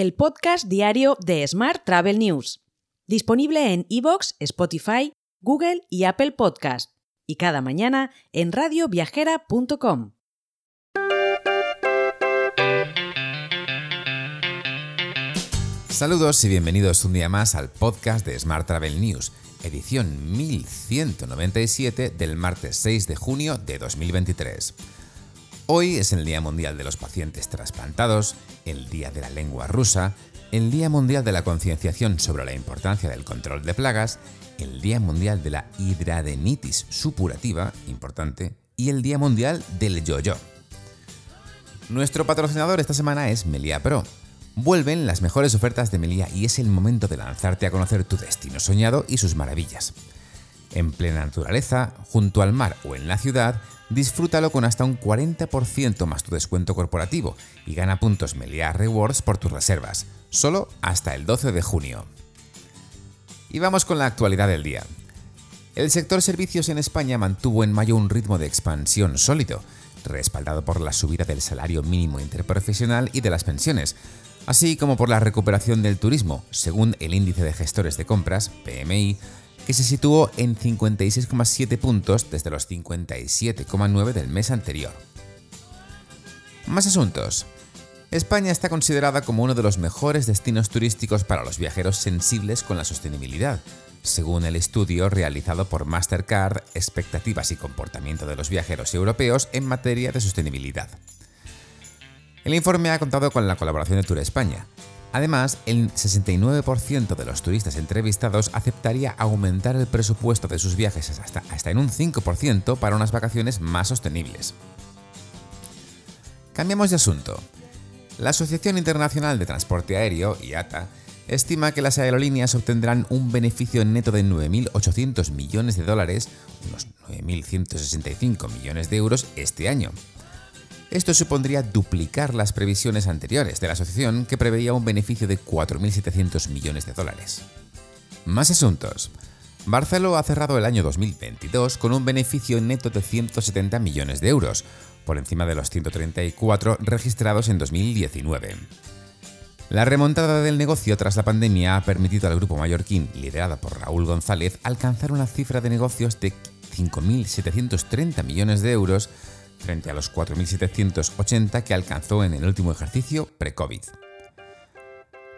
el podcast diario de Smart Travel News, disponible en iVoox, Spotify, Google y Apple Podcast, y cada mañana en radioviajera.com. Saludos y bienvenidos un día más al podcast de Smart Travel News, edición 1197 del martes 6 de junio de 2023. Hoy es el Día Mundial de los Pacientes Trasplantados, el Día de la Lengua Rusa, el Día Mundial de la Concienciación sobre la importancia del control de plagas, el Día Mundial de la Hidradenitis supurativa, importante, y el Día Mundial del Yo-Yo. Nuestro patrocinador esta semana es Melia Pro. Vuelven las mejores ofertas de Melia y es el momento de lanzarte a conocer tu destino soñado y sus maravillas. En plena naturaleza, junto al mar o en la ciudad, disfrútalo con hasta un 40% más tu descuento corporativo y gana puntos Meliá Rewards por tus reservas, solo hasta el 12 de junio. Y vamos con la actualidad del día. El sector servicios en España mantuvo en mayo un ritmo de expansión sólido, respaldado por la subida del salario mínimo interprofesional y de las pensiones, así como por la recuperación del turismo, según el índice de gestores de compras, PMI, que se situó en 56,7 puntos desde los 57,9 del mes anterior. Más asuntos. España está considerada como uno de los mejores destinos turísticos para los viajeros sensibles con la sostenibilidad, según el estudio realizado por Mastercard Expectativas y Comportamiento de los Viajeros Europeos en materia de sostenibilidad. El informe ha contado con la colaboración de Tour España, Además, el 69% de los turistas entrevistados aceptaría aumentar el presupuesto de sus viajes hasta, hasta en un 5% para unas vacaciones más sostenibles. Cambiamos de asunto. La Asociación Internacional de Transporte Aéreo, IATA, estima que las aerolíneas obtendrán un beneficio neto de 9.800 millones de dólares, unos 9.165 millones de euros este año, esto supondría duplicar las previsiones anteriores de la asociación que preveía un beneficio de 4.700 millones de dólares. Más asuntos. Barceló ha cerrado el año 2022 con un beneficio neto de 170 millones de euros, por encima de los 134 registrados en 2019. La remontada del negocio tras la pandemia ha permitido al grupo mallorquín, liderado por Raúl González, alcanzar una cifra de negocios de 5.730 millones de euros frente a los 4.780 que alcanzó en el último ejercicio pre-COVID.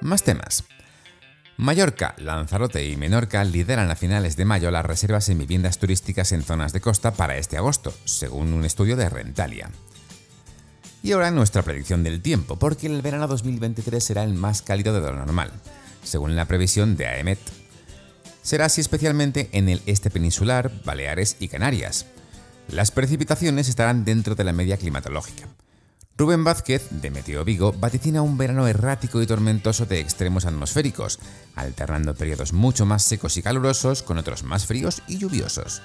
Más temas. Mallorca, Lanzarote y Menorca lideran a finales de mayo las reservas en viviendas turísticas en zonas de costa para este agosto, según un estudio de Rentalia. Y ahora nuestra predicción del tiempo, porque el verano 2023 será el más cálido de lo normal, según la previsión de AEMET. Será así especialmente en el este peninsular, Baleares y Canarias, las precipitaciones estarán dentro de la media climatológica. Rubén Vázquez, de Meteo Vigo, vaticina un verano errático y tormentoso de extremos atmosféricos, alternando periodos mucho más secos y calurosos con otros más fríos y lluviosos.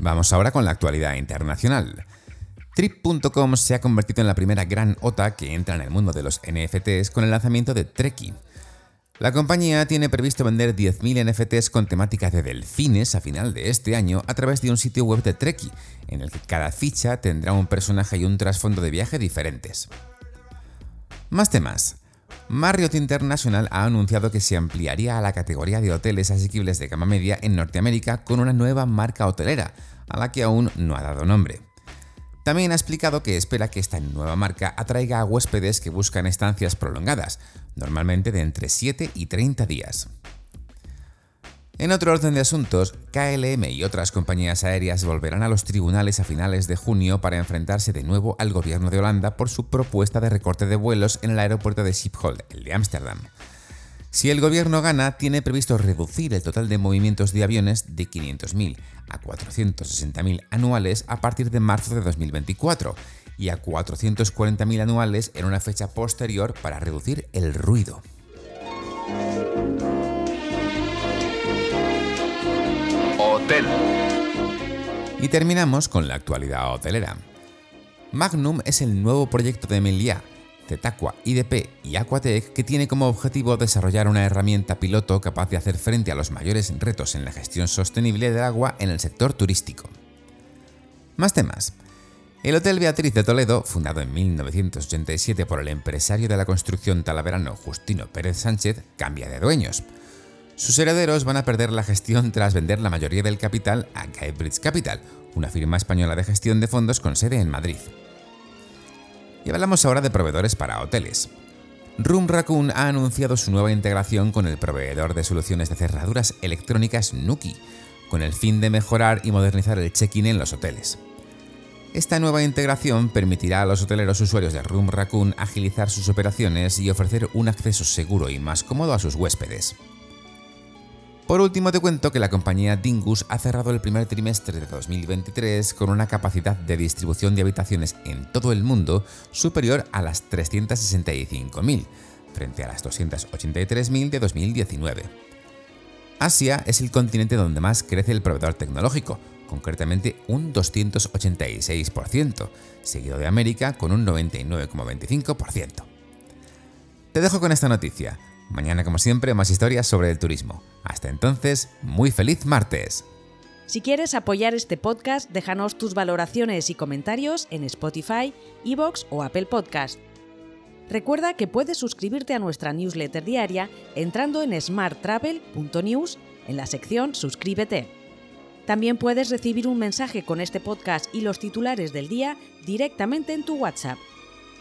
Vamos ahora con la actualidad internacional. Trip.com se ha convertido en la primera gran OTA que entra en el mundo de los NFTs con el lanzamiento de Treki, la compañía tiene previsto vender 10.000 NFTs con temática de delfines a final de este año a través de un sitio web de Treki, en el que cada ficha tendrá un personaje y un trasfondo de viaje diferentes. Más temas. Marriott International ha anunciado que se ampliaría a la categoría de hoteles asequibles de gama media en Norteamérica con una nueva marca hotelera, a la que aún no ha dado nombre. También ha explicado que espera que esta nueva marca atraiga a huéspedes que buscan estancias prolongadas, normalmente de entre 7 y 30 días. En otro orden de asuntos, KLM y otras compañías aéreas volverán a los tribunales a finales de junio para enfrentarse de nuevo al gobierno de Holanda por su propuesta de recorte de vuelos en el aeropuerto de Schiphol, el de Ámsterdam. Si el gobierno gana, tiene previsto reducir el total de movimientos de aviones de 500.000 a 460.000 anuales a partir de marzo de 2024 y a 440.000 anuales en una fecha posterior para reducir el ruido. Hotel. Y terminamos con la actualidad hotelera. Magnum es el nuevo proyecto de Meliá, Zetaqua, IDP y Aquatec que tiene como objetivo desarrollar una herramienta piloto capaz de hacer frente a los mayores retos en la gestión sostenible del agua en el sector turístico. Más temas. El Hotel Beatriz de Toledo, fundado en 1987 por el empresario de la construcción talaverano Justino Pérez Sánchez, cambia de dueños. Sus herederos van a perder la gestión tras vender la mayoría del capital a Guybridge Capital, una firma española de gestión de fondos con sede en Madrid. Y hablamos ahora de proveedores para hoteles. Room Raccoon ha anunciado su nueva integración con el proveedor de soluciones de cerraduras electrónicas Nuki, con el fin de mejorar y modernizar el check-in en los hoteles. Esta nueva integración permitirá a los hoteleros usuarios de Room Raccoon agilizar sus operaciones y ofrecer un acceso seguro y más cómodo a sus huéspedes. Por último, te cuento que la compañía Dingus ha cerrado el primer trimestre de 2023 con una capacidad de distribución de habitaciones en todo el mundo superior a las 365.000, frente a las 283.000 de 2019. Asia es el continente donde más crece el proveedor tecnológico, concretamente un 286%, seguido de América con un 99,25%. Te dejo con esta noticia. Mañana, como siempre, más historias sobre el turismo. Hasta entonces, muy feliz martes. Si quieres apoyar este podcast, déjanos tus valoraciones y comentarios en Spotify, Evox o Apple Podcast. Recuerda que puedes suscribirte a nuestra newsletter diaria entrando en smarttravel.news en la sección Suscríbete. También puedes recibir un mensaje con este podcast y los titulares del día directamente en tu WhatsApp.